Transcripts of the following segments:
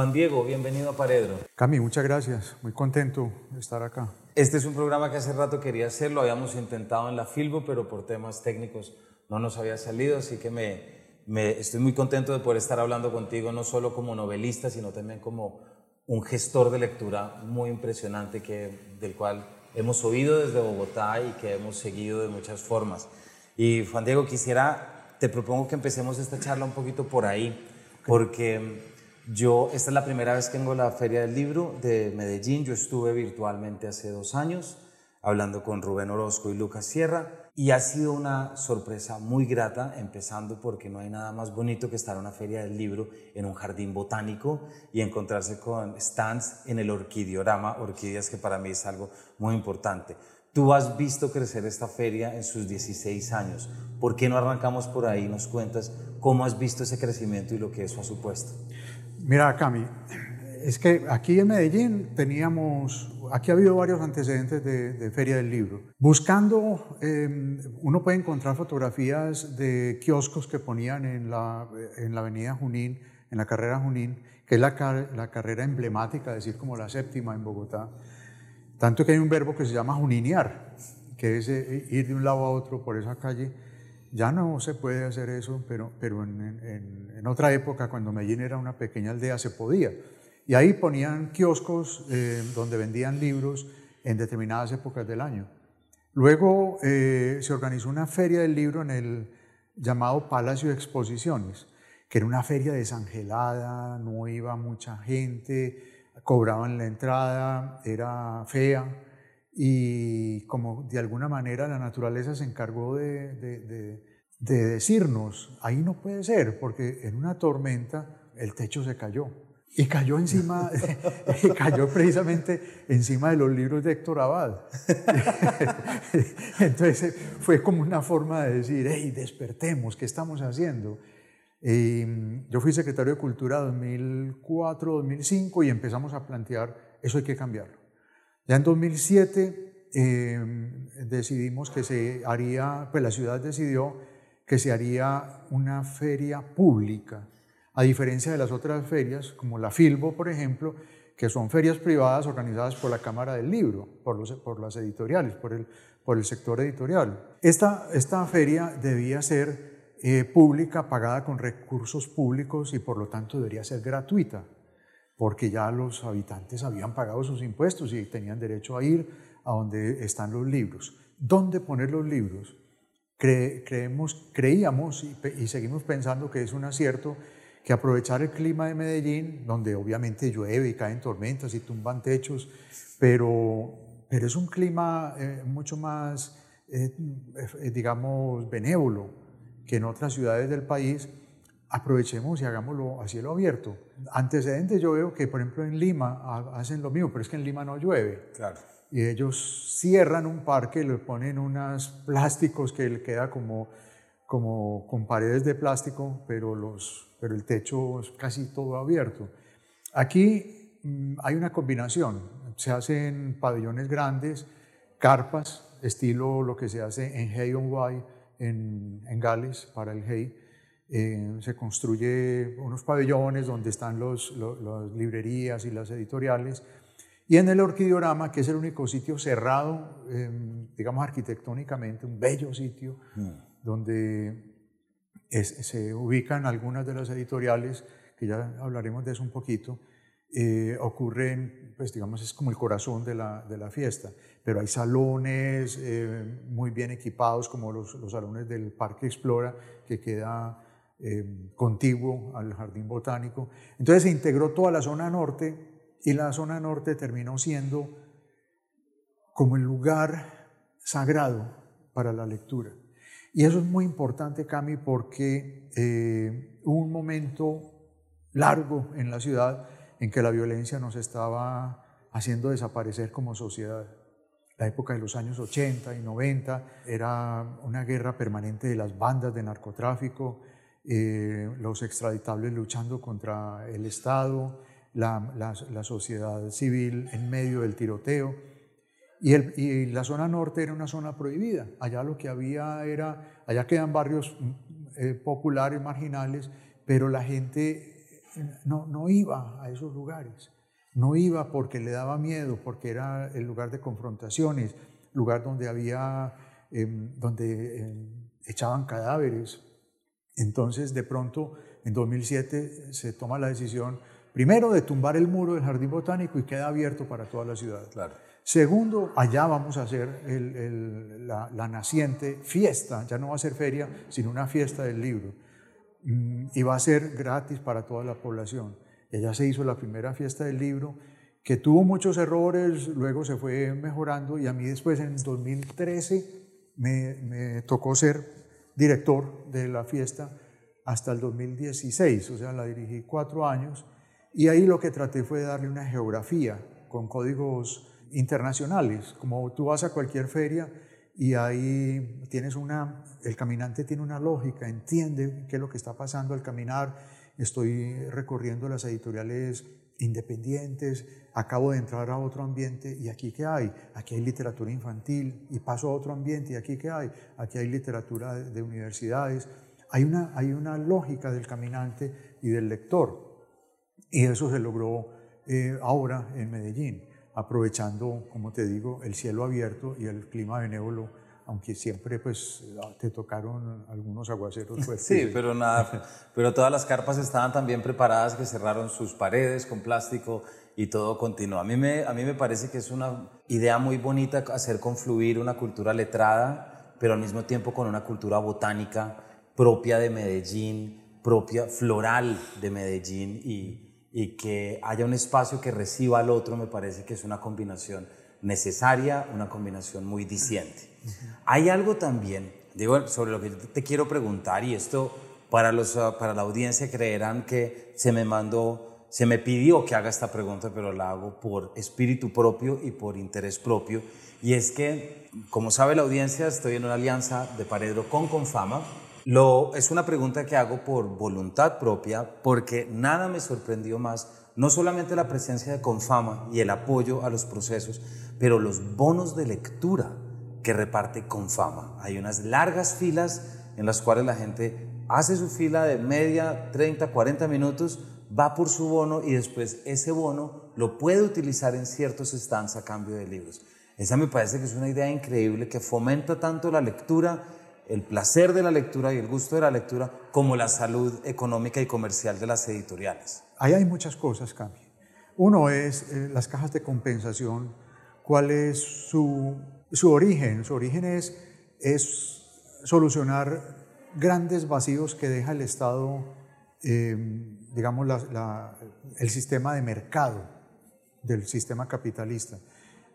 Juan Diego, bienvenido a Paredro. Cami, muchas gracias. Muy contento de estar acá. Este es un programa que hace rato quería hacerlo, habíamos intentado en la Filbo, pero por temas técnicos no nos había salido, así que me, me, estoy muy contento de poder estar hablando contigo, no solo como novelista, sino también como un gestor de lectura muy impresionante que, del cual hemos oído desde Bogotá y que hemos seguido de muchas formas. Y Juan Diego, quisiera, te propongo que empecemos esta charla un poquito por ahí, porque yo, esta es la primera vez que vengo a la Feria del Libro de Medellín. Yo estuve virtualmente hace dos años hablando con Rubén Orozco y Lucas Sierra y ha sido una sorpresa muy grata, empezando porque no hay nada más bonito que estar en una feria del libro en un jardín botánico y encontrarse con stands en el orquidiorama, orquídeas que para mí es algo muy importante. Tú has visto crecer esta feria en sus 16 años. ¿Por qué no arrancamos por ahí nos cuentas cómo has visto ese crecimiento y lo que eso ha supuesto? Mira, Cami, es que aquí en Medellín teníamos, aquí ha habido varios antecedentes de, Feria del Libro. Buscando, em, uno puede encontrar fotografías de kioscos que ponían en la, en la avenida Junín, en la carrera Junín, que es la, la carrera emblemática, decir como la séptima en Bogotá. Tanto que hay un verbo que se llama juninear, que es eh, ir de un lado a otro por esa calle ya no se puede hacer eso, pero, pero en, otra época, cuando Medellín era una pequeña aldea, se podía. Y ahí ponían kioscos eh, donde vendían libros en determinadas épocas del año. Luego eh, se organizó una feria del libro en el llamado Palacio de Exposiciones, que era una feria desangelada, no iba mucha gente, cobraban la entrada, era fea y como de alguna manera la naturaleza se encargó de, de, decirnos, ahí no puede ser, porque en una tormenta el techo se cayó. Y cayó encima, cayó precisamente encima de los libros de Héctor Abad. Entonces fue como una forma de decir, hey, despertemos, ¿qué estamos haciendo? Yo fui secretario de Cultura 2004-2005 y empezamos a plantear, eso hay que cambiarlo. Ya en 2007 em, decidimos que se haría, pues la ciudad decidió que se haría una feria pública, a diferencia de las otras ferias, como la Filbo, por ejemplo, que son ferias privadas organizadas por la Cámara del Libro, por, las editoriales, por el, sector editorial. Esta, esta feria debía ser eh, pública, pagada con recursos públicos y por lo tanto debería ser gratuita porque ya los habitantes habían pagado sus impuestos y tenían derecho a ir a donde están los libros. ¿Dónde poner los libros? creemos, creíamos y, seguimos pensando que es un acierto que aprovechar el clima de Medellín, donde obviamente llueve y caen tormentas y tumban techos, pero, pero es un clima eh, mucho más, eh, eh, digamos, benévolo que en otras ciudades del país aprovechemos y hagámoslo a cielo abierto. Antecedentes yo veo que, por ejemplo, en Lima hacen lo mismo, pero es que en Lima no llueve. Claro. Y ellos cierran un parque, le ponen unos plásticos que le queda como, como con paredes de plástico, pero, los, pero el techo es casi todo abierto. Aquí mm, hay una combinación. Se hacen pabellones grandes, carpas, estilo lo que se hace en Hay on Wye, en, en Gales, para el Hay eh, se construye unos pabellones donde están las librerías y las editoriales. Y en el Orquidiorama, que es el único sitio cerrado, em, digamos arquitectónicamente, un bello sitio, mm. donde se ubican algunas de las editoriales, que ya hablaremos de eso un poquito, eh, ocurren, pues digamos, es como el corazón de la, de la fiesta, pero hay salones eh, muy bien equipados, como los, los, salones del Parque Explora, que queda eh, contiguo al jardín botánico. Entonces se integró toda la zona norte y la zona norte terminó siendo como el lugar sagrado para la lectura. Y eso es muy importante, Cami, porque eh, un momento largo en la ciudad en que la violencia nos estaba haciendo desaparecer como sociedad. La época de los años 80 y 90 era una guerra permanente de las bandas de narcotráfico, eh, los extraditables luchando contra el Estado, la, la, sociedad civil en medio del tiroteo. Y, el, y, la zona norte era una zona prohibida. Allá lo que había era, allá quedan barrios mm, eh, populares, marginales, pero la gente no, no iba a esos lugares. No iba porque le daba miedo, porque era el lugar de confrontaciones, lugar donde había, em, donde em, echaban cadáveres. Entonces, de pronto, en 2007 se toma la decisión, primero, de tumbar el muro del jardín botánico y queda abierto para toda la ciudad. Claro. Segundo, allá vamos a hacer la, la, naciente fiesta, ya no va a ser feria, sino una fiesta del libro. Mm, y va a ser gratis para toda la población. Ella se hizo la primera fiesta del libro, que tuvo muchos errores, luego se fue mejorando y a mí después en 2013 me, me tocó ser director de la fiesta hasta el 2016, o sea, la dirigí cuatro años y ahí lo que traté fue darle una geografía con códigos internacionales, como tú vas a cualquier feria y ahí tienes una, el caminante tiene una lógica, entiende qué es lo que está pasando al caminar, estoy recorriendo las editoriales independientes, acabo de entrar a otro ambiente y aquí qué hay? Aquí hay literatura infantil y paso a otro ambiente y aquí qué hay? Aquí hay literatura de, universidades. Hay una, hay una lógica del caminante y del lector y eso se logró eh, ahora en Medellín, aprovechando, como te digo, el cielo abierto y el clima benévolo aunque siempre pues te tocaron algunos aguaceros fuertes. Sí, pero nada, pero todas las carpas estaban también preparadas que cerraron sus paredes con plástico y todo continuó. A mí me, a mí me parece que es una idea muy bonita hacer confluir una cultura letrada, pero al mismo tiempo con una cultura botánica propia de Medellín, propia floral de Medellín y, y que haya un espacio que reciba al otro, me parece que es una combinación necesaria, una combinación muy diciente. Hay algo también, digo, sobre lo que te quiero preguntar, y esto para, los, ah, para la audiencia creerán que se me mandó, se me pidió que haga esta pregunta, pero la hago por espíritu propio y por interés propio. Y es que, como sabe la audiencia, estoy en una alianza de Paredro con Confama. Lo, es una pregunta que hago por voluntad propia, porque nada me sorprendió más, no solamente la presencia de Confama y el apoyo a los procesos, pero los bonos de lectura que reparte con fama. Hay unas largas filas en las cuales la gente hace su fila de media, 30, 40 minutos, va por su bono y después ese bono lo puede utilizar en ciertos stands a cambio de libros. Esa me parece que es una idea increíble que fomenta tanto la lectura, el placer de la lectura y el gusto de la lectura, como la salud económica y comercial de las editoriales. Ahí hay muchas cosas, Cami. Uno es eh, las cajas de compensación cuál es su, origen. Su origen es, es, solucionar grandes vacíos que deja el Estado, eh, digamos, el sistema de mercado del sistema capitalista.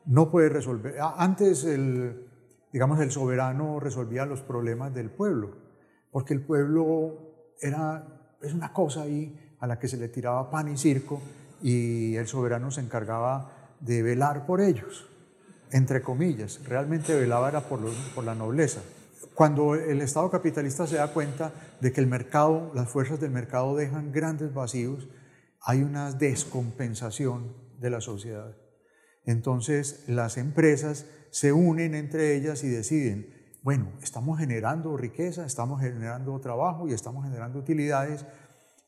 No puede resolver. Antes, el, digamos, el soberano resolvía los problemas del pueblo, porque el pueblo era, es una cosa ahí a la que se le tiraba pan y circo y el soberano se encargaba de velar por ellos, entre comillas, realmente velaba era por, por la nobleza. Cuando el Estado capitalista se da cuenta de que el mercado, las fuerzas del mercado dejan grandes vacíos, hay una descompensación de la sociedad. Entonces las empresas se unen entre ellas y deciden, bueno, estamos generando riqueza, estamos generando trabajo y estamos generando utilidades,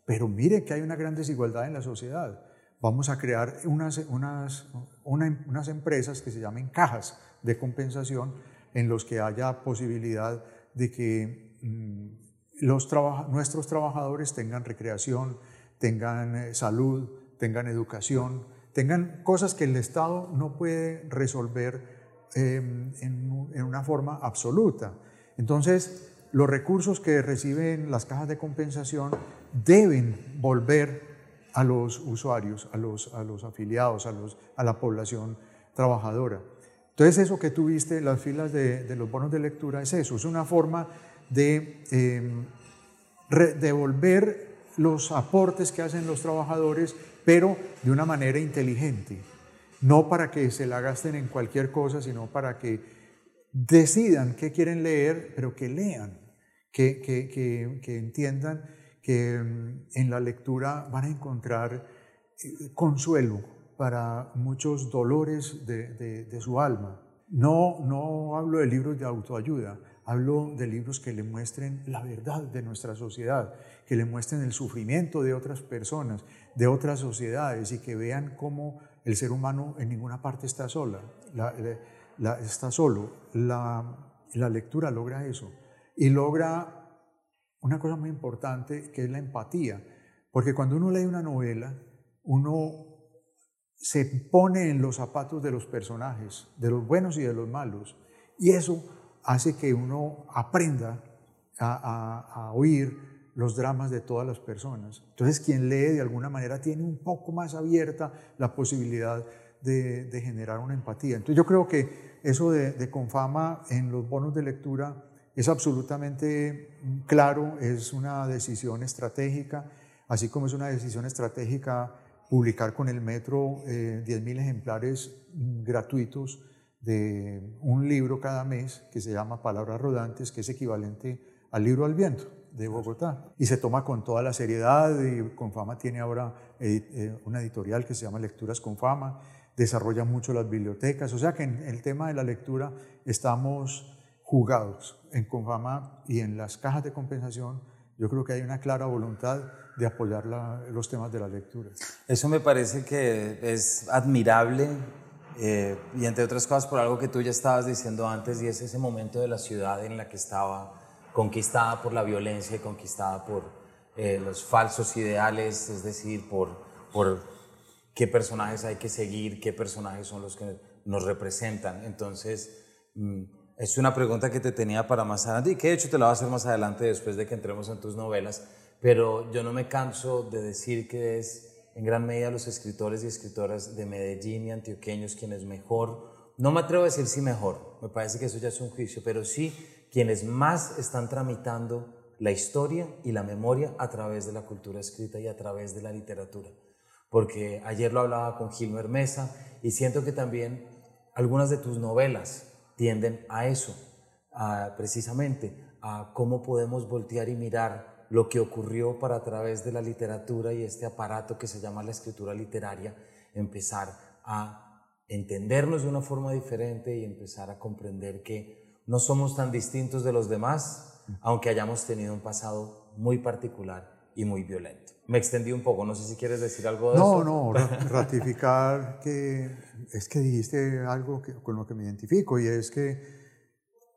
pero mire que hay una gran desigualdad en la sociedad vamos a crear unas, unas, unas empresas que se llamen cajas de compensación en los que haya posibilidad de que mm, los nuestros trabajadores tengan recreación, tengan eh, salud, tengan educación, tengan cosas que el Estado no puede resolver em, en, en una forma absoluta. Entonces, los recursos que reciben las cajas de compensación deben volver a los usuarios, a los, a los afiliados, a, los, a la población trabajadora. Entonces eso que tuviste, las filas de, los bonos de lectura, es eso, es una forma de em, devolver los aportes que hacen los trabajadores, pero de una manera inteligente, no para que se la gasten en cualquier cosa, sino para que decidan qué quieren leer, pero que lean, que, que, que entiendan que mm, en la lectura van a encontrar eh, consuelo para muchos dolores de, su alma. No, no hablo de libros de autoayuda, hablo de libros que le muestren la verdad de nuestra sociedad, que le muestren el sufrimiento de otras personas, de otras sociedades y que vean cómo el ser humano en ninguna parte está sola, está solo. La, la lectura logra eso y logra una cosa muy importante que es la empatía, porque cuando uno lee una novela, uno se pone en los zapatos de los personajes, de los buenos y de los malos, y eso hace que uno aprenda a, oír los dramas de todas las personas. Entonces, quien lee de alguna manera tiene un poco más abierta la posibilidad de, generar una empatía. Entonces, yo creo que eso de, de Confama en los bonos de lectura es absolutamente claro, es una decisión estratégica, así como es una decisión estratégica publicar con el metro eh, 10.000 ejemplares gratuitos de un libro cada mes que se llama Palabras Rodantes, que es equivalente al libro al viento de Bogotá. Y se toma con toda la seriedad y Confama tiene ahora eh, una editorial que se llama Lecturas con Fama, desarrolla mucho las bibliotecas, o sea que en el tema de la lectura estamos jugados en Confama y en las cajas de compensación, yo creo que hay una clara voluntad de apoyar los temas de la lectura. Eso me parece que es admirable eh, y entre otras cosas por algo que tú ya estabas diciendo antes y es ese momento de la ciudad en la que estaba conquistada por la violencia y conquistada por eh, los falsos ideales, es decir, por, por qué personajes hay que seguir, qué personajes son los que nos representan. Entonces, mm, es una pregunta que te tenía para más adelante y que de hecho te la voy a hacer más adelante después de que entremos en tus novelas, pero yo no me canso de decir que es en gran medida los escritores y escritoras de Medellín y antioqueños quienes mejor, no me atrevo a decir si mejor, me parece que eso ya es un juicio, pero sí quienes más están tramitando la historia y la memoria a través de la cultura escrita y a través de la literatura. Porque ayer lo hablaba con Gilmer Mesa y siento que también algunas de tus novelas tienden a eso, precisamente a cómo podemos voltear y mirar lo que ocurrió para a través de la literatura y este aparato que se llama la escritura literaria, empezar a entendernos de una forma diferente y empezar a comprender que no somos tan distintos de los demás, aunque hayamos tenido un pasado muy particular y muy violento. Me extendí un poco, no sé si quieres decir algo de eso. No, no, ratificar que es que dijiste algo con lo que me identifico y es que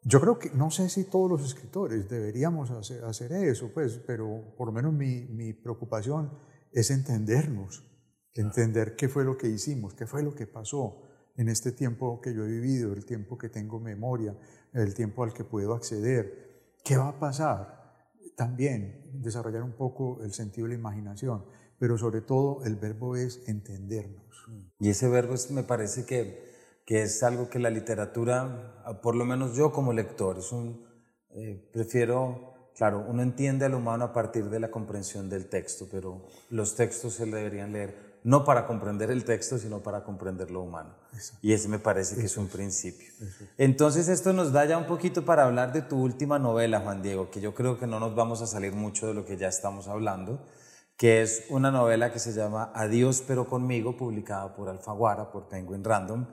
yo creo que, no sé si todos los escritores deberíamos hacer, hacer eso, pues, pero por lo menos mi, mi preocupación es entendernos, entender qué fue lo que hicimos, qué fue lo que pasó en este tiempo que yo he vivido, el tiempo que tengo memoria, el tiempo al que puedo acceder, qué va a pasar también desarrollar un poco el sentido de la imaginación, pero sobre todo el verbo es entendernos. Y ese verbo es, me parece que, que, es algo que la literatura, por lo menos yo como lector, es un, eh, prefiero, claro, uno entiende al humano a partir de la comprensión del texto, pero los textos se deberían leer no para comprender el texto, sino para comprender lo humano. Y ese me parece que es un principio. Entonces esto nos da ya un poquito para hablar de tu última novela, Juan Diego, que yo creo que no nos vamos a salir mucho de lo que ya estamos hablando, que es una novela que se llama Adiós pero conmigo, publicada por Alfaguara, por Penguin Random.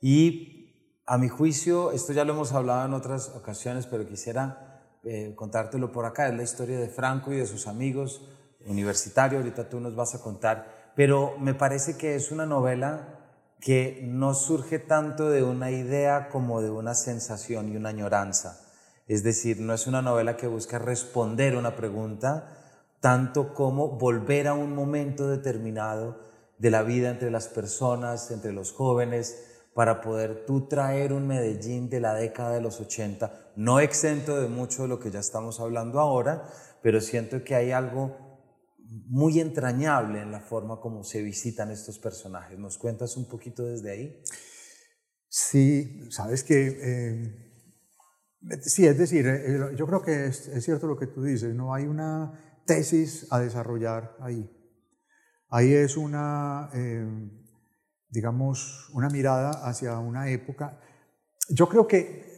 Y a mi juicio, esto ya lo hemos hablado en otras ocasiones, pero quisiera eh, contártelo por acá, es la historia de Franco y de sus amigos universitarios, ahorita tú nos vas a contar pero me parece que es una novela que no surge tanto de una idea como de una sensación y una añoranza. Es decir, no es una novela que busca responder una pregunta, tanto como volver a un momento determinado de la vida entre las personas, entre los jóvenes, para poder tú traer un Medellín de la década de los 80, no exento de mucho de lo que ya estamos hablando ahora, pero siento que hay algo muy entrañable en la forma como se visitan estos personajes. ¿Nos cuentas un poquito desde ahí? Sí, sabes que, eh, sí, es decir, eh, yo creo que es, cierto lo que tú dices, no hay una tesis a desarrollar ahí. Ahí es una, eh, digamos, una mirada hacia una época. Yo creo que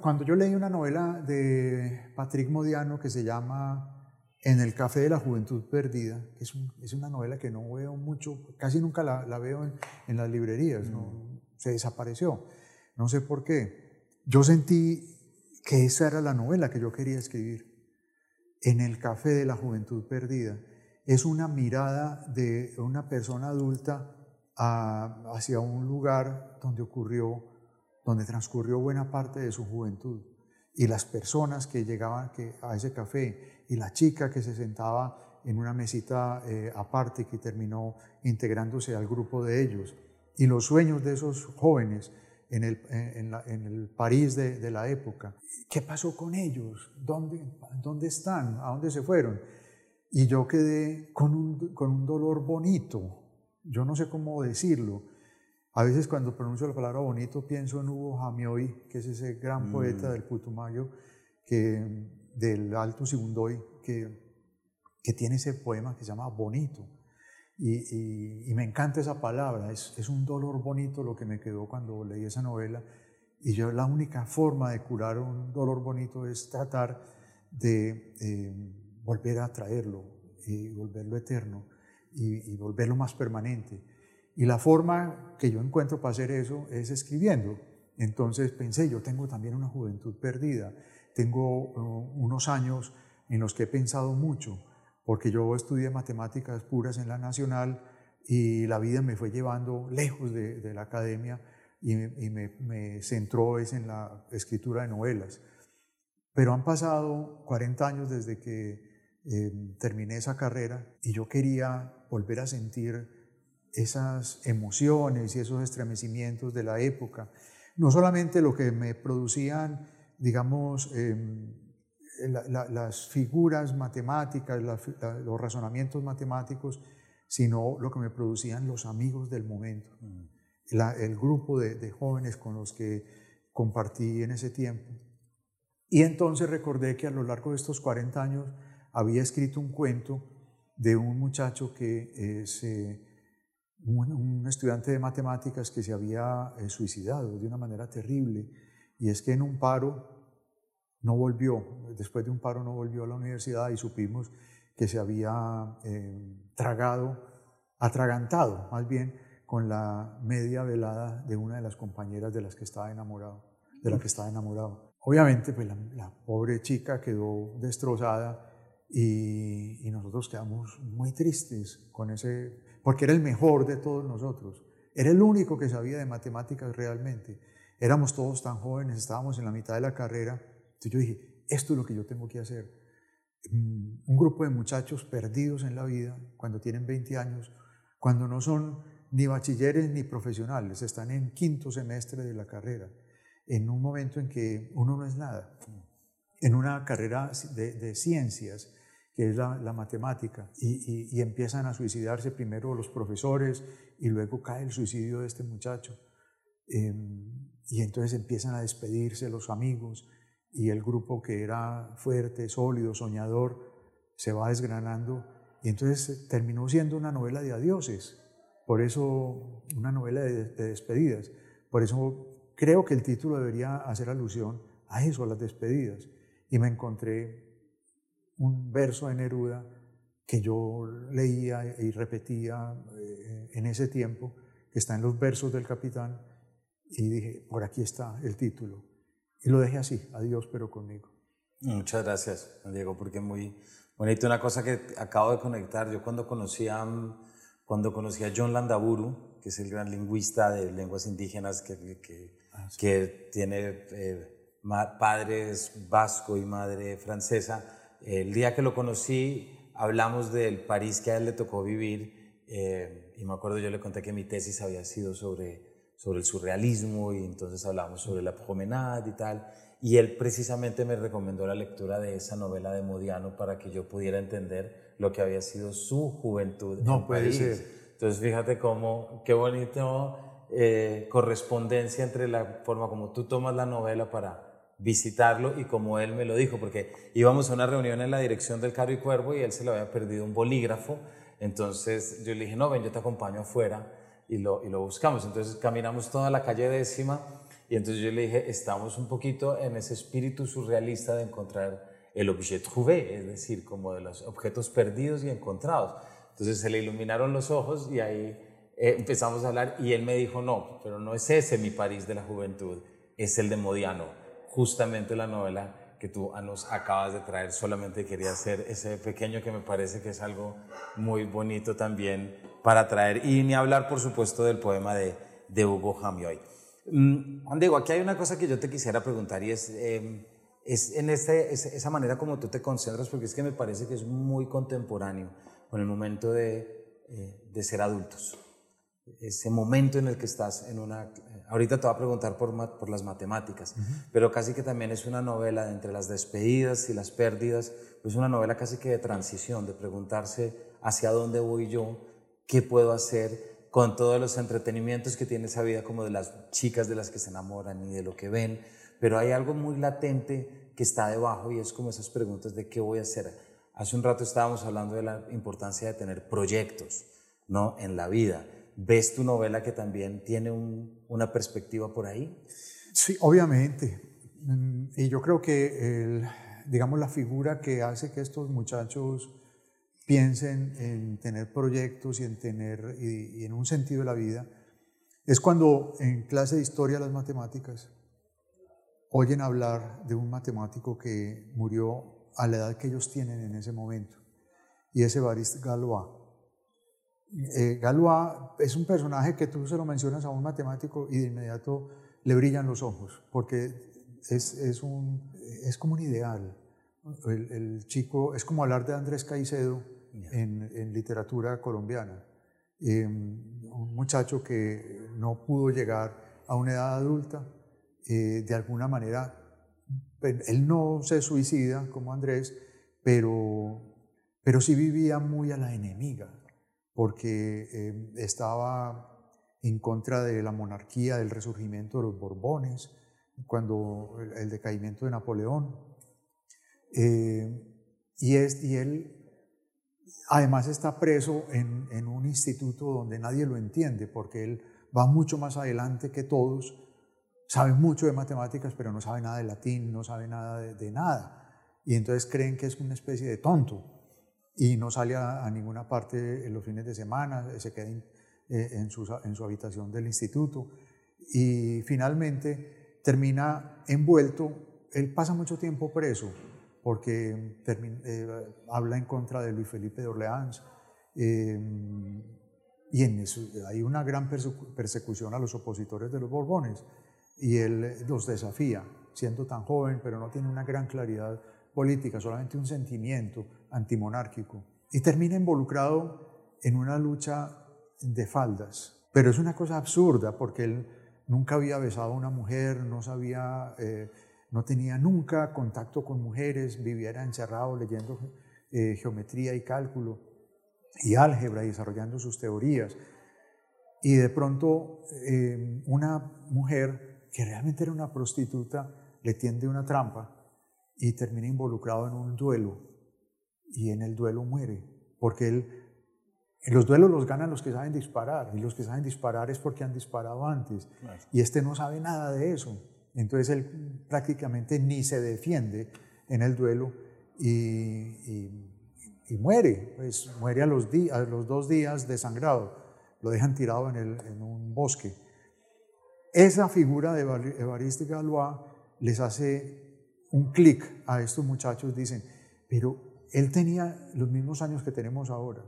cuando yo leí una novela de Patrick Modiano que se llama en el Café de la Juventud Perdida, que es, es una novela que no veo mucho, casi nunca la, la veo en, en, las librerías, ¿no? Mm. se desapareció, no sé por qué. Yo sentí que esa era la novela que yo quería escribir. En el café de la juventud perdida. Es una mirada de una persona adulta hacia un lugar donde ocurrió, donde transcurrió buena parte de su juventud. Y las personas que llegaban a ese café y la chica que se sentaba en una mesita eh, aparte que terminó integrándose al grupo de ellos. Y los sueños de esos jóvenes en el, en, el París de, la época. ¿Qué pasó con ellos? ¿Dónde, ¿Dónde están? ¿A dónde se fueron? Y yo quedé con un, con un dolor bonito. Yo no sé cómo decirlo. A veces cuando pronuncio la palabra bonito pienso en Hugo Jamioy, que es ese gran mm. poeta del Putumayo, que, del Alto Sibundoy, que, que tiene ese poema que se llama Bonito. Y, me encanta esa palabra, es, es, un dolor bonito lo que me quedó cuando leí esa novela. Y yo la única forma de curar un dolor bonito es tratar de eh, volver a traerlo y volverlo eterno y, volverlo más permanente. Y la forma que yo encuentro para hacer eso es escribiendo. Entonces pensé, yo tengo también una juventud perdida, tengo uh, unos años en los que he pensado mucho porque yo estudié matemáticas puras en la Nacional y la vida me fue llevando lejos de, la academia y, me, centró es en la escritura de novelas. Pero han pasado 40 años desde que em, terminé esa carrera y yo quería volver a sentir esas emociones y esos estremecimientos de la época. No solamente lo que me producían, digamos, em, las figuras matemáticas, los razonamientos matemáticos, sino lo que me producían los amigos del momento, mm. el grupo de, jóvenes con los que compartí en ese tiempo. Y entonces recordé que a lo largo de estos 40 años había escrito un cuento de un muchacho que es eh, un, estudiante de matemáticas que se había eh, suicidado de una manera terrible. Y es que en un paro no volvió, después de un paro no volvió a la universidad y supimos que se había eh, tragado, atragantado más bien, con la media velada de una de las compañeras de las que estaba enamorado, de la que estaba enamorado. Obviamente, pues la, pobre chica quedó destrozada y, y, nosotros quedamos muy tristes con ese, porque era el mejor de todos nosotros, era el único que sabía de matemáticas realmente. Éramos todos tan jóvenes, estábamos en la mitad de la carrera entonces yo dije, esto es lo que yo tengo que hacer. Mm, un grupo de muchachos perdidos en la vida, cuando tienen 20 años, cuando no son ni bachilleres ni profesionales, están en quinto semestre de la carrera, en un momento en que uno no es nada, en una carrera de, ciencias, que es la, matemática, y, empiezan a suicidarse primero los profesores y luego cae el suicidio de este muchacho. Em, y entonces empiezan a despedirse los amigos, y el grupo que era fuerte, sólido, soñador, se va desgranando. Y entonces terminó siendo una novela de adioses, por eso una novela de, despedidas, por eso creo que el título debería hacer alusión a eso, a las despedidas. Y me encontré un verso de Neruda que yo leía y repetía eh, en ese tiempo, que está en los versos del capitán, y dije, por aquí está el título, y lo dejé así, adiós, pero conmigo. Muchas gracias, Diego, porque muy bonito. Una cosa que acabo de conectar, yo cuando conocí a, cuando conocí a John Landaburu, que es el gran lingüista de lenguas indígenas que, que, ah, que tiene eh, padres vasco y madre francesa, el día que lo conocí hablamos del París que a él le tocó vivir eh, y me acuerdo yo le conté que mi tesis había sido sobre sobre el surrealismo y entonces hablamos sobre la promenade y tal. Y él precisamente me recomendó la lectura de esa novela de Modiano para que yo pudiera entender lo que había sido su juventud no en puede Ser. Entonces fíjate cómo, qué bonito eh, correspondencia entre la forma como tú tomas la novela para visitarlo y como él me lo dijo, porque íbamos a una reunión en la dirección del Caro y Cuervo y él se le había perdido un bolígrafo. Entonces yo le dije, no, ven, yo te acompaño afuera y lo, y lo buscamos. Entonces caminamos toda la calle décima y entonces yo le dije, estamos un poquito en ese espíritu surrealista de encontrar el objet trouvé, es decir, como de los objetos perdidos y encontrados. Entonces se le iluminaron los ojos y ahí eh, empezamos a hablar y él me dijo, no, pero no es ese mi París de la juventud, es el de Modiano. justamente la novela que tú nos acabas de traer. Solamente quería hacer ese pequeño que me parece que es algo muy bonito también para traer. Y ni hablar, por supuesto, del poema de, de Hugo Jamioy. Mm, Juan Diego, aquí hay una cosa que yo te quisiera preguntar y es, em, es en este, esa manera como tú te concentras, porque es que me parece que es muy contemporáneo con el momento de, eh, de ser adultos. Ese momento en el que estás en una... Ahorita te voy a preguntar por, por las matemáticas, pero casi que también es una novela de entre las despedidas y las pérdidas, es una novela casi que de transición, de preguntarse hacia dónde voy yo, qué puedo hacer, con todos los entretenimientos que tiene esa vida, como de las chicas de las que se enamoran y de lo que ven, pero hay algo muy latente que está debajo y es como esas preguntas de qué voy a hacer. Hace un rato estábamos hablando de la importancia de tener proyectos ¿no? en la vida. ¿Ves tu novela que también tiene una perspectiva por ahí? Sí, obviamente. Mm, y yo creo que, el, digamos, la figura que hace que estos muchachos piensen en tener proyectos y en tener y, en un sentido de la vida, es cuando en clase de historia las matemáticas oyen hablar de un matemático que murió a la edad que ellos tienen en ese momento, y es Evariste Galois. Eh, Galois es un personaje que tú se lo mencionas a un matemático y de inmediato le brillan los ojos, porque es, es, un, es como un ideal. El, chico, es como hablar de Andrés Caicedo en, literatura colombiana. Eh, un muchacho que no pudo llegar a una edad adulta, eh, de alguna manera, él no se suicida como Andrés, pero, pero sí vivía muy a la enemiga, porque eh, estaba en contra de la monarquía, del resurgimiento de los Borbones, cuando el, decaimiento de Napoleón. es, y él Además está preso en, un instituto donde nadie lo entiende, porque él va mucho más adelante que todos, sabe mucho de matemáticas, pero no sabe nada de latín, no sabe nada de, nada. Y entonces creen que es una especie de tonto y no sale a, ninguna parte en los fines de semana, se queda en, eh, en, su, en su habitación del instituto y finalmente termina envuelto, él pasa mucho tiempo preso porque eh, habla en contra de Luis Felipe de Orleans. Eh, y en eso, hay una gran persecución a los opositores de los Borbones y él los desafía, siendo tan joven, pero no tiene una gran claridad política, solamente un sentimiento antimonárquico. Y termina involucrado en una lucha de faldas. Pero es una cosa absurda porque él nunca había besado a una mujer, no sabía... Eh, no tenía nunca contacto con mujeres, viviera encerrado leyendo eh, geometría y cálculo y álgebra y desarrollando sus teorías. Y de pronto eh, una mujer que realmente era una prostituta le tiende una trampa y termina involucrado en un duelo y en el duelo muere, porque él, en los duelos los ganan los que saben disparar y los que saben disparar es porque han disparado antes y este no sabe nada de eso entonces él prácticamente ni se defiende en el duelo y, muere, pues muere a los, a los, dos días desangrado, lo dejan tirado en, el, en un bosque. Esa figura de Evariste Galois les hace un clic a estos muchachos, dicen, pero él tenía los mismos años que tenemos ahora.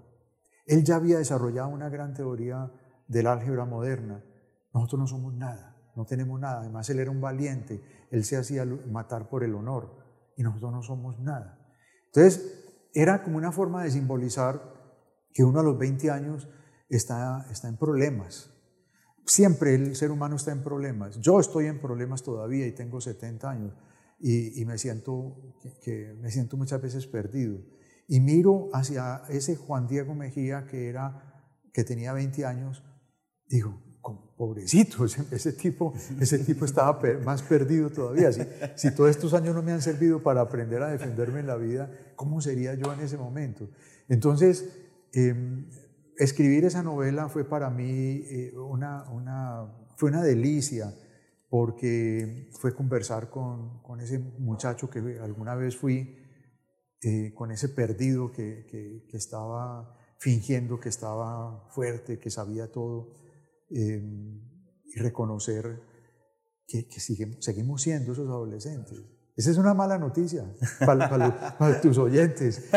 Él ya había desarrollado una gran teoría del álgebra moderna. Nosotros no somos nada no tenemos nada. Además, él era un valiente, él se hacía matar por el honor y nosotros no somos nada. Entonces, era como una forma de simbolizar que uno a los 20 años está, está en problemas. Siempre el ser humano está en problemas. Yo estoy en problemas todavía y tengo 70 años y, me, siento, que, me siento muchas veces perdido. Y miro hacia ese Juan Diego Mejía que, era, que tenía 20 años, digo, pobrecito, ese tipo, ese tipo estaba más perdido todavía. Si, si, todos estos años no me han servido para aprender a defenderme en la vida, ¿cómo sería yo en ese momento? Entonces, em, escribir esa novela fue para mí eh, una, una, fue una delicia, porque fue conversar con, con ese muchacho que alguna vez fui, eh, con ese perdido que, que, que estaba fingiendo que estaba fuerte, que sabía todo Em, y reconocer que, seguimos, seguimos siendo esos adolescentes. Esa es una mala noticia para, tus oyentes.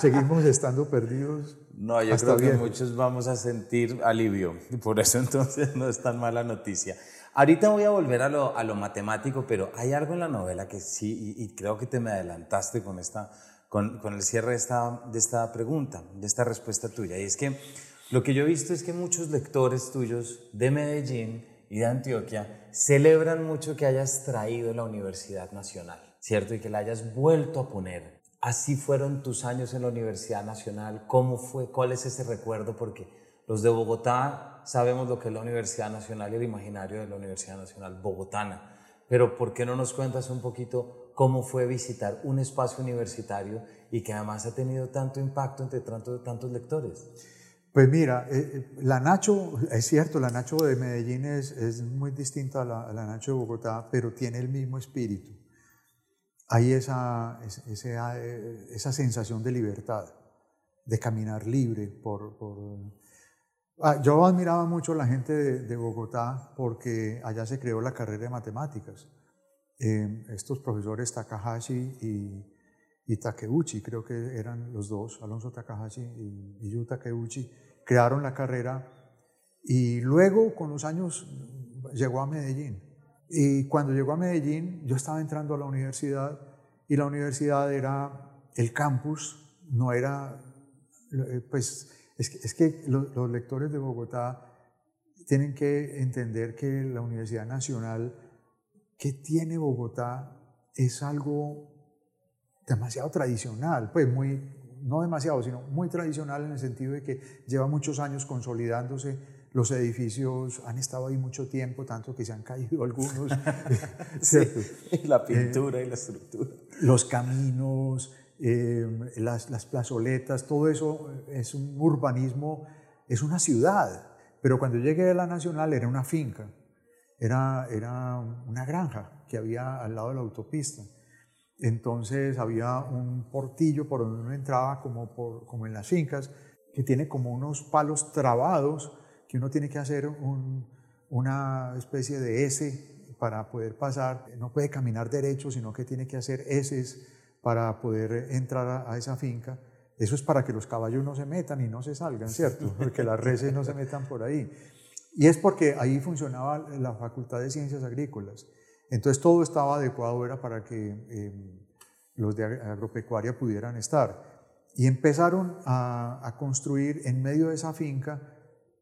Seguimos estando perdidos. No, yo creo que muchos vamos a sentir alivio. Y por eso entonces no es tan mala noticia. Ahorita voy a volver a lo, a lo matemático, pero hay algo en la novela que sí, y, creo que te me adelantaste con, esta, con, con el cierre de esta, de esta pregunta, de esta respuesta tuya. Y es que lo que yo he visto es que muchos lectores tuyos de Medellín y de Antioquia celebran mucho que hayas traído la Universidad Nacional, ¿cierto? Y que la hayas vuelto a poner. Así fueron tus años en la Universidad Nacional. ¿Cómo fue? ¿Cuál es ese recuerdo? Porque los de Bogotá sabemos lo que es la Universidad Nacional y el imaginario de la Universidad Nacional bogotana. Pero ¿por qué no nos cuentas un poquito cómo fue visitar un espacio universitario y que además ha tenido tanto impacto entre tantos, tantos lectores? Pues mira, eh, eh, la Nacho, es cierto, la Nacho de Medellín es, es muy distinta a la, Nacho de Bogotá, pero tiene el mismo espíritu. Hay esa, esa, eh, esa sensación de libertad, de caminar libre. Por, por... Ah, yo admiraba mucho a la gente de, Bogotá porque allá se creó la carrera de matemáticas. estos profesores Takahashi y, y Takeuchi, creo que eran los dos, Alonso Takahashi y, Yu Takeuchi, crearon la carrera y luego con los años llegó a Medellín. Y cuando llegó a Medellín, yo estaba entrando a la universidad y la universidad era el campus, no era, eh, pues es que, los, los lectores de Bogotá tienen que entender que la Universidad Nacional que tiene Bogotá es algo demasiado tradicional, pues muy, no demasiado, sino muy tradicional en el sentido de que lleva muchos años consolidándose, los edificios han estado ahí mucho tiempo, tanto que se han caído algunos. la pintura y la estructura. Los caminos, eh, las, las plazoletas, todo eso es un urbanismo, es una ciudad, pero cuando llegué a la Nacional era una finca, era, era una granja que había al lado de la autopista. Entonces había un portillo por donde uno entraba, como, por, como en las fincas, que tiene como unos palos trabados, que uno tiene que hacer una especie de S para poder pasar. No puede caminar derecho, sino que tiene que hacer S para poder entrar a, esa finca. Eso es para que los caballos no se metan y no se salgan, ¿cierto? Porque las reses no se metan por ahí. Y es porque ahí funcionaba la Facultad de Ciencias Agrícolas. Entonces todo estaba adecuado, era para que em, los de agropecuaria pudieran estar. Y empezaron a, construir en medio de esa finca,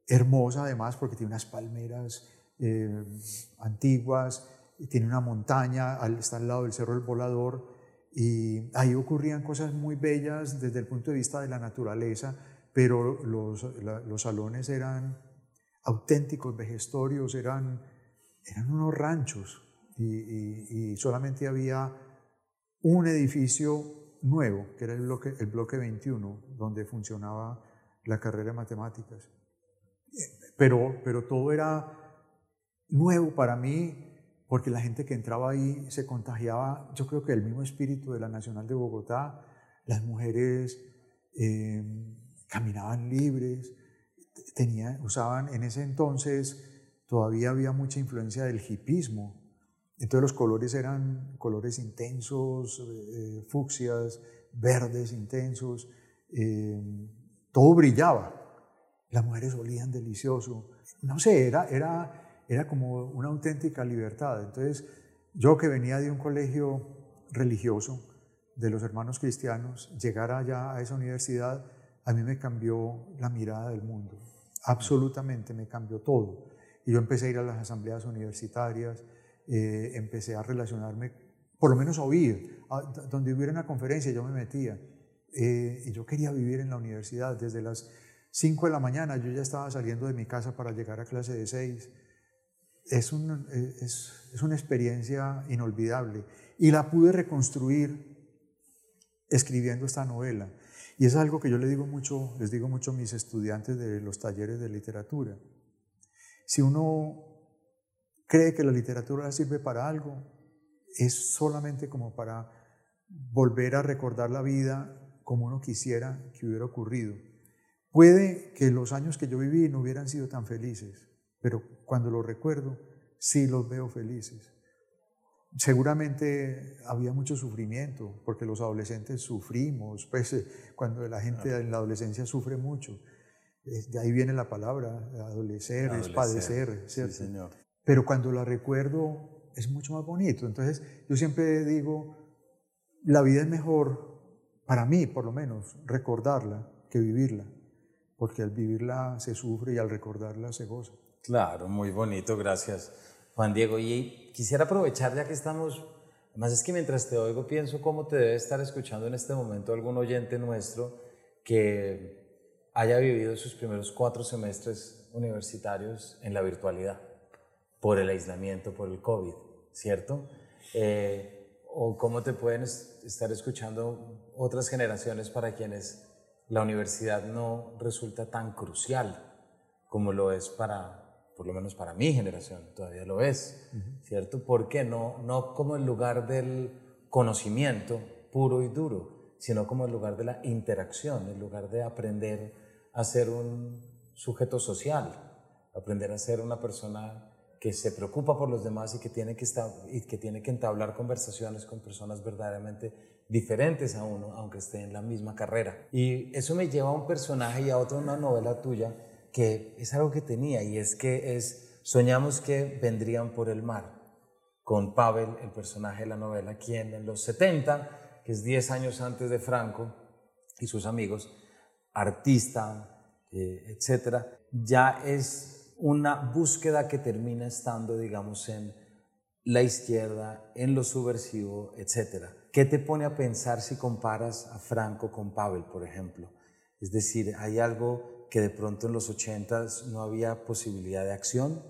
hermosa además, porque tiene unas palmeras em, antiguas, tiene una montaña, está al lado del Cerro del Volador, y ahí ocurrían cosas muy bellas desde el punto de vista de la naturaleza, pero los, los salones eran auténticos vejestorios, eran, eran unos ranchos, y, solamente había un edificio nuevo, que era el bloque, el bloque 21, donde funcionaba la carrera de matemáticas. Pero, pero todo era nuevo para mí, porque la gente que entraba ahí se contagiaba, yo creo que el mismo espíritu de la Nacional de Bogotá, las mujeres eh, caminaban libres, tenía, usaban en ese entonces, todavía había mucha influencia del hipismo, entonces los colores eran colores intensos, eh, fucsias, verdes intensos, eh, todo brillaba. Las mujeres olían delicioso. No sé, era, era, era como una auténtica libertad. Entonces yo que venía de un colegio religioso de los hermanos cristianos, llegar allá a esa universidad, a mí me cambió la mirada del mundo. Absolutamente me cambió todo. Y yo empecé a ir a las asambleas universitarias, eh, empecé a relacionarme, por lo menos a oír, donde hubiera una conferencia yo me metía. Eh, y yo quería vivir en la universidad. Desde las 5 de la mañana yo ya estaba saliendo de mi casa para llegar a clase de 6. Es, un, eh, es, es una experiencia inolvidable y la pude reconstruir escribiendo esta novela. Y es algo que yo le digo mucho, les digo mucho a mis estudiantes de los talleres de literatura. Si uno cree que la literatura sirve para algo, es solamente como para volver a recordar la vida como uno quisiera que hubiera ocurrido. Puede que los años que yo viví no hubieran sido tan felices, pero cuando lo recuerdo, sí los veo felices. Seguramente había mucho sufrimiento, porque los adolescentes sufrimos, pues cuando la gente en la adolescencia sufre mucho. De ahí viene la palabra, adolecer, es padecer, ¿cierto? Sí, señor. Pero cuando la recuerdo es mucho más bonito. Entonces yo siempre digo, la vida es mejor, para mí por lo menos, recordarla que vivirla, porque al vivirla se sufre y al recordarla se goza. Claro, muy bonito, gracias Juan Diego. Y quisiera aprovechar ya que estamos, además es que mientras te oigo pienso cómo te debe estar escuchando en este momento algún oyente nuestro que haya vivido sus primeros cuatro semestres universitarios en la virtualidad, por el aislamiento, por el COVID, ¿cierto? Eh, o cómo te pueden estar escuchando otras generaciones para quienes la universidad no resulta tan crucial como lo es para, por lo menos para mi generación, todavía lo es, ¿cierto? Porque no, no como el lugar del conocimiento puro y duro, sino como el lugar de la interacción, el lugar de aprender a ser un sujeto social, aprender a ser una persona que se preocupa por los demás y que tiene que, estar, y que, tiene que entablar conversaciones con personas verdaderamente diferentes a uno, aunque esté en la misma carrera. Y eso me lleva a un personaje y a otra, una novela tuya, que es algo que tenía, y es que es, soñamos que vendrían por el mar, con Pavel, el personaje de la novela, quien en los 70, que es 10 años antes de Franco y sus amigos, artista, eh, etcétera, ya es una búsqueda que termina estando, digamos, en la izquierda, en lo subversivo, etcétera. ¿Qué te pone a pensar si comparas a Franco con Pavel, por ejemplo? Es decir, hay algo que de pronto en los 80 no había posibilidad de acción,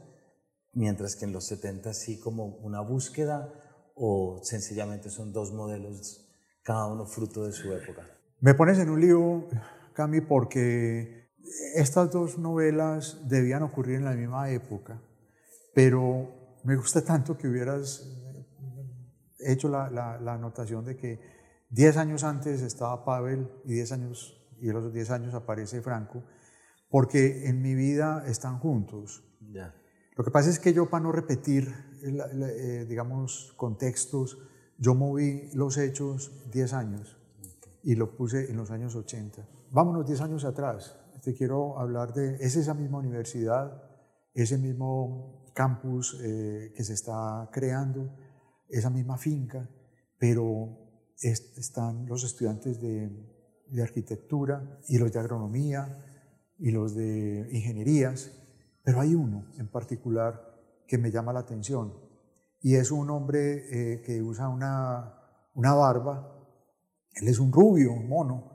mientras que en los 70 sí como una búsqueda o sencillamente son dos modelos, cada uno fruto de su época. Me pones en un lío, Cami, porque estas dos novelas debían ocurrir en la misma época, pero me gusta tanto que hubieras hecho la, la, anotación de que 10 años antes estaba Pavel y 10 años y los 10 años aparece Franco, porque en mi vida están juntos. Lo que pasa es que yo, para no repetir, eh, digamos, contextos, yo moví los hechos 10 años y lo puse en los años 80. Vámonos 10 años atrás. Te quiero hablar de, es esa misma universidad, ese mismo campus eh, que se está creando, esa misma finca, pero están los estudiantes de, de arquitectura y los de agronomía, y los de ingenierías, pero hay uno en particular que me llama la atención y es un hombre eh, que usa una, una, barba, él es un rubio, un mono.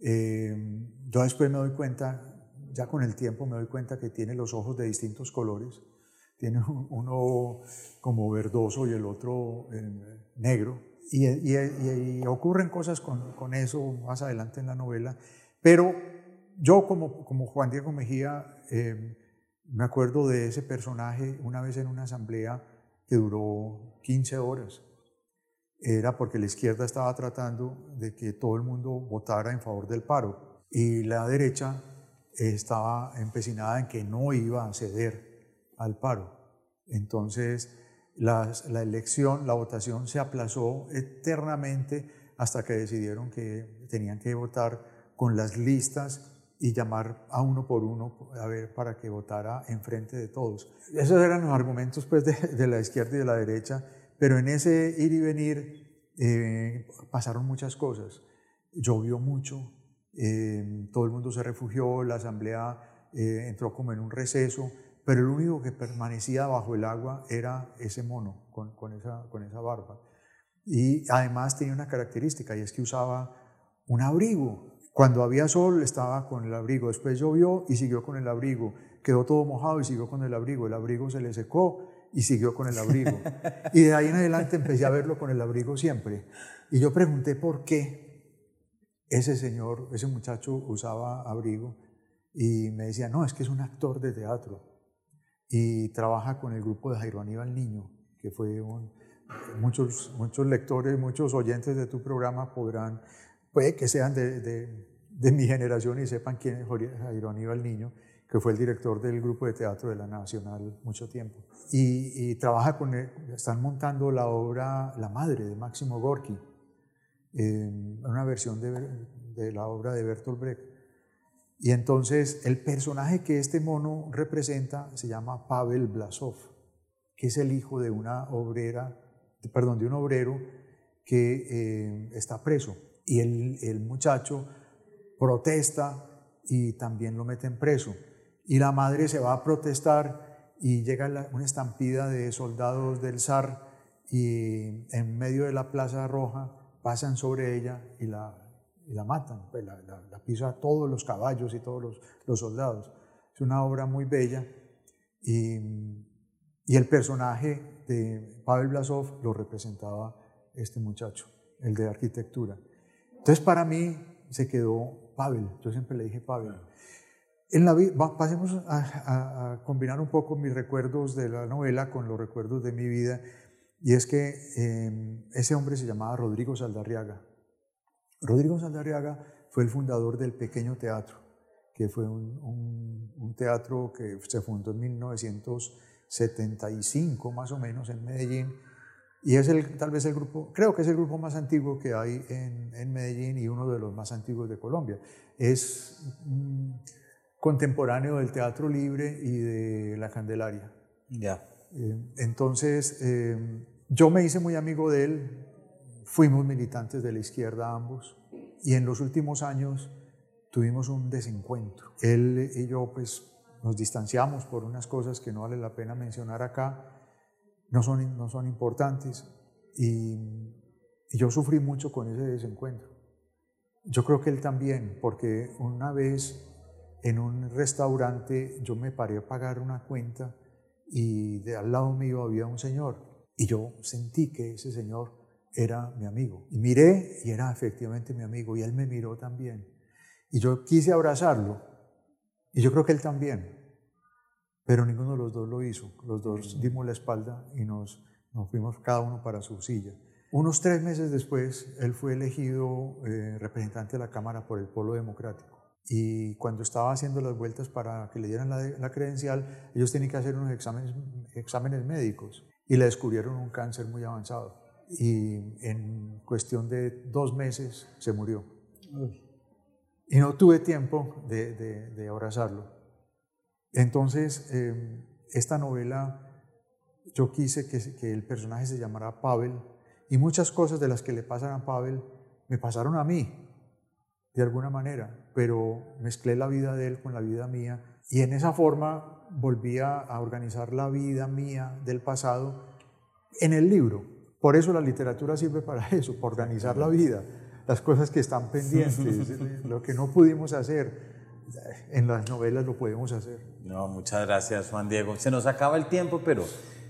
Eh, yo después me doy cuenta, ya con el tiempo me doy cuenta que tiene los ojos de distintos colores, tiene uno como verdoso y el otro eh, negro. Y, ocurren cosas con, con, eso más adelante en la novela, pero yo como, como Juan Diego Mejía em, me acuerdo de ese personaje una vez en una asamblea que duró 15 horas. Era porque la izquierda estaba tratando de que todo el mundo votara en favor del paro y la derecha estaba empecinada en que no iba a ceder al paro. Entonces la elección, la votación se aplazó eternamente hasta que decidieron que tenían que votar con las listas y llamar a uno por uno a ver, para que votara en frente de todos. Esos eran los argumentos pues, de, la izquierda y de la derecha, pero en ese ir y venir eh, pasaron muchas cosas. Llovió mucho, eh, todo el mundo se refugió, la asamblea eh, entró como en un receso, pero el único que permanecía bajo el agua era ese mono con, con, esa, con esa barba. Y además tenía una característica y es que usaba un abrigo cuando había sol estaba con el abrigo, después llovió y siguió con el abrigo, quedó todo mojado y siguió con el abrigo, el abrigo se le secó y siguió con el abrigo. Y de ahí en adelante empecé a verlo con el abrigo siempre. Y yo pregunté por qué ese señor, ese muchacho usaba abrigo y me decía, no, es que es un actor de teatro y trabaja con el grupo de Jairo Aníbal Niño, que fue un, muchos, muchos lectores, muchos oyentes de tu programa podrán puede que sean de, de, mi generación y sepan quién es Jairo Aníbal Niño, que fue el director del grupo de teatro de la Nacional mucho tiempo. Y, trabaja con están montando la obra La Madre de Máximo Gorki, una versión de, de, la obra de Bertolt Brecht. Y entonces el personaje que este mono representa se llama Pavel Blasov, que es el hijo de una obrera, perdón, de un obrero que eh, está preso. Y el, el muchacho protesta y también lo meten preso. Y la madre se va a protestar y llega una estampida de soldados del zar y en medio de la Plaza Roja pasan sobre ella y la, la matan, pues la, la, pisan todos los caballos y todos los, los, soldados. Es una obra muy bella y, y el personaje de Pavel Blasov lo representaba este muchacho, el de arquitectura. Entonces para mí se quedó Pavel, yo siempre le dije Pavel. En la, pasemos a, combinar un poco mis recuerdos de la novela con los recuerdos de mi vida, y es que em, ese hombre se llamaba Rodrigo Saldarriaga. Rodrigo Saldarriaga fue el fundador del Pequeño Teatro, que fue un, un teatro que se fundó en 1975 más o menos en Medellín, y es el, tal vez el grupo, creo que es el grupo más antiguo que hay en, en Medellín y uno de los más antiguos de Colombia. Es contemporáneo del Teatro Libre y de La Candelaria. Ya. Eh, entonces, eh, yo me hice muy amigo de él, fuimos militantes de la izquierda ambos, y en los últimos años tuvimos un desencuentro. Él y yo, pues, nos distanciamos por unas cosas que no vale la pena mencionar acá, no son, no son importantes. Y, yo sufrí mucho con ese desencuentro. Yo creo que él también, porque una vez en un restaurante yo me paré a pagar una cuenta y de al lado mío había un señor y yo sentí que ese señor era mi amigo. Y miré y era efectivamente mi amigo y él me miró también. Y yo quise abrazarlo y yo creo que él también. Pero ninguno de los dos lo hizo. Los dos dimos la espalda y nos, nos fuimos cada uno para su silla. Unos tres meses después, él fue elegido eh, representante de la Cámara por el Polo Democrático. Y cuando estaba haciendo las vueltas para que le dieran la, la credencial, ellos tenían que hacer unos exámenes, exámenes médicos y le descubrieron un cáncer muy avanzado. Y en cuestión de dos meses se murió. Y no tuve tiempo de, de, de abrazarlo. Entonces, em, esta novela, yo quise que, el personaje se llamara Pavel y muchas cosas de las que le pasan a Pavel me pasaron a mí, de alguna manera, pero mezclé la vida de él con la vida mía y en esa forma volví a organizar la vida mía del pasado en el libro. Por eso la literatura sirve para eso, para organizar la vida, las cosas que están pendientes, lo que no pudimos hacer en las novelas lo podemos hacer. No, muchas gracias Juan Diego. Se nos acaba el tiempo, pero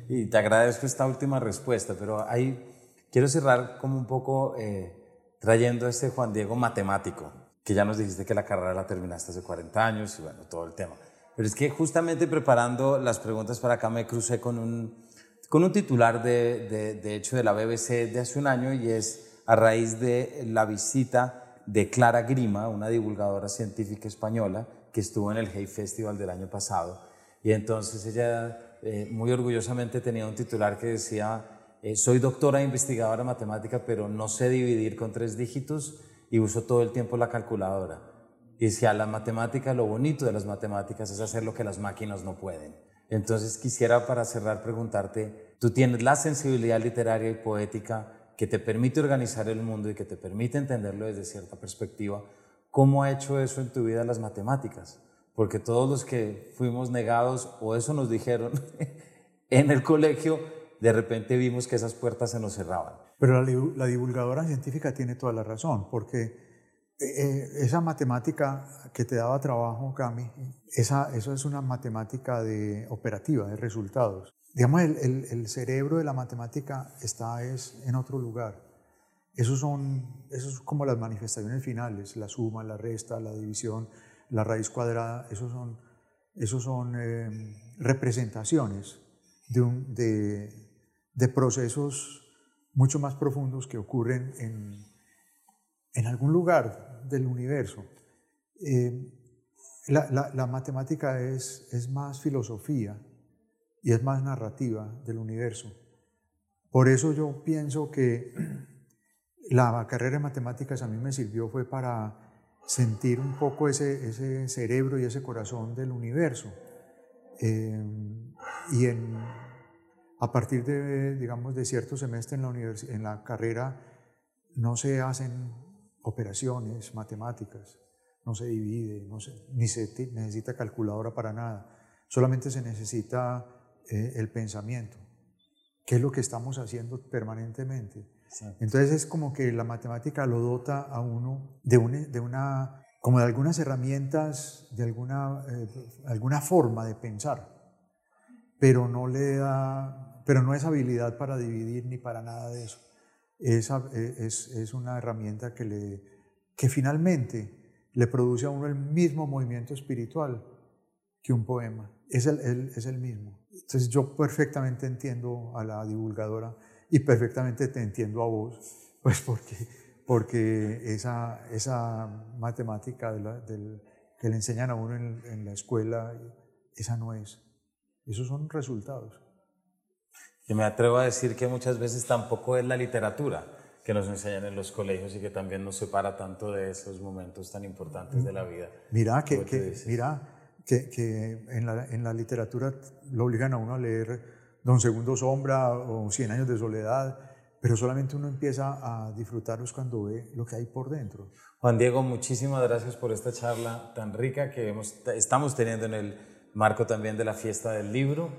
y te agradezco esta última respuesta, pero ahí quiero cerrar como un poco eh, trayendo a este Juan Diego matemático, que ya nos dijiste que la carrera la terminaste hace 40 años y bueno, todo el tema. Pero es que justamente preparando las preguntas para acá me crucé con un, con un titular de, de, hecho de la BBC de hace un año y es a raíz de la visita de Clara Grima, una divulgadora científica española que estuvo en el Hay Festival del año pasado. Y entonces ella eh, muy orgullosamente tenía un titular que decía, eh, soy doctora e investigadora matemática, pero no sé dividir con tres dígitos y uso todo el tiempo la calculadora. Y decía, la matemática, lo bonito de las matemáticas es hacer lo que las máquinas no pueden. Entonces quisiera para cerrar preguntarte, tú tienes la sensibilidad literaria y poética que te permite organizar el mundo y que te permite entenderlo desde cierta perspectiva, ¿cómo ha hecho eso en tu vida las matemáticas? Porque todos los que fuimos negados, o eso nos dijeron en el colegio, de repente vimos que esas puertas se nos cerraban. Pero la, divulgadora científica tiene toda la razón, porque eh, esa matemática que te daba trabajo, Cami, esa, eso es una matemática de operativa, de resultados. Digamos, el, el, cerebro de la matemática está es, en otro lugar. Esos son, esos como las manifestaciones finales, la suma, la resta, la división, la raíz cuadrada, esos son, esos son eh, representaciones de, un, de, de, procesos mucho más profundos que ocurren en, en algún lugar del universo. Eh, la, matemática es, más filosofía y es más narrativa del universo. Por eso yo pienso que la carrera de matemáticas a mí me sirvió fue para sentir un poco ese, cerebro y ese corazón del universo. Eh, y a partir de, digamos, de cierto semestre en la, en la carrera no se hacen operaciones matemáticas, no se divide, no se, ni se necesita calculadora para nada, solamente se necesita eh, el pensamiento, que es lo que estamos haciendo permanentemente. Entonces es como que la matemática lo dota a uno de, de una, como de algunas herramientas, de alguna, eh, alguna forma de pensar, pero no le da, pero no es habilidad para dividir ni para nada de eso. Es, eh, es, es una herramienta que, le, que finalmente le produce a uno el mismo movimiento espiritual que un poema. Es el, es el mismo. Entonces yo perfectamente entiendo a la divulgadora y perfectamente te entiendo a vos, pues porque, porque esa, esa matemática del, que le enseñan a uno en, la escuela, esa no es. Esos son resultados. Yo me atrevo a decir que muchas veces tampoco es la literatura que nos enseñan en los colegios y que también nos separa tanto de esos momentos tan importantes de la vida. Mira que, que mira que, que en, la, en, la, literatura lo obligan a uno a leer Don Segundo Sombra o Cien Años de Soledad, pero solamente uno empieza a disfrutarlos cuando ve lo que hay por dentro. Juan Diego, muchísimas gracias por esta charla tan rica que hemos, estamos teniendo en el marco también de la fiesta del libro.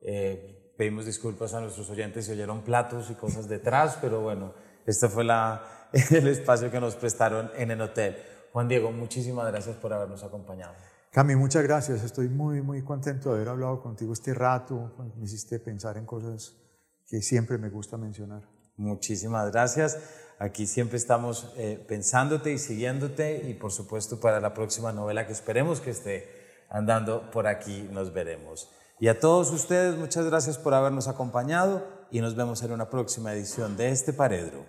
Eh, pedimos disculpas a nuestros oyentes si oyeron platos y cosas detrás, pero bueno, este fue la, el espacio que nos prestaron en el hotel. Juan Diego, muchísimas gracias por habernos acompañado. Cami, muchas gracias. Estoy muy, muy contento de haber hablado contigo este rato. Me hiciste pensar en cosas que siempre me gusta mencionar. Muchísimas gracias. Aquí siempre estamos eh, pensándote y siguiéndote y por supuesto para la próxima novela que esperemos que esté andando por aquí nos veremos. Y a todos ustedes, muchas gracias por habernos acompañado y nos vemos en una próxima edición de este Paredro.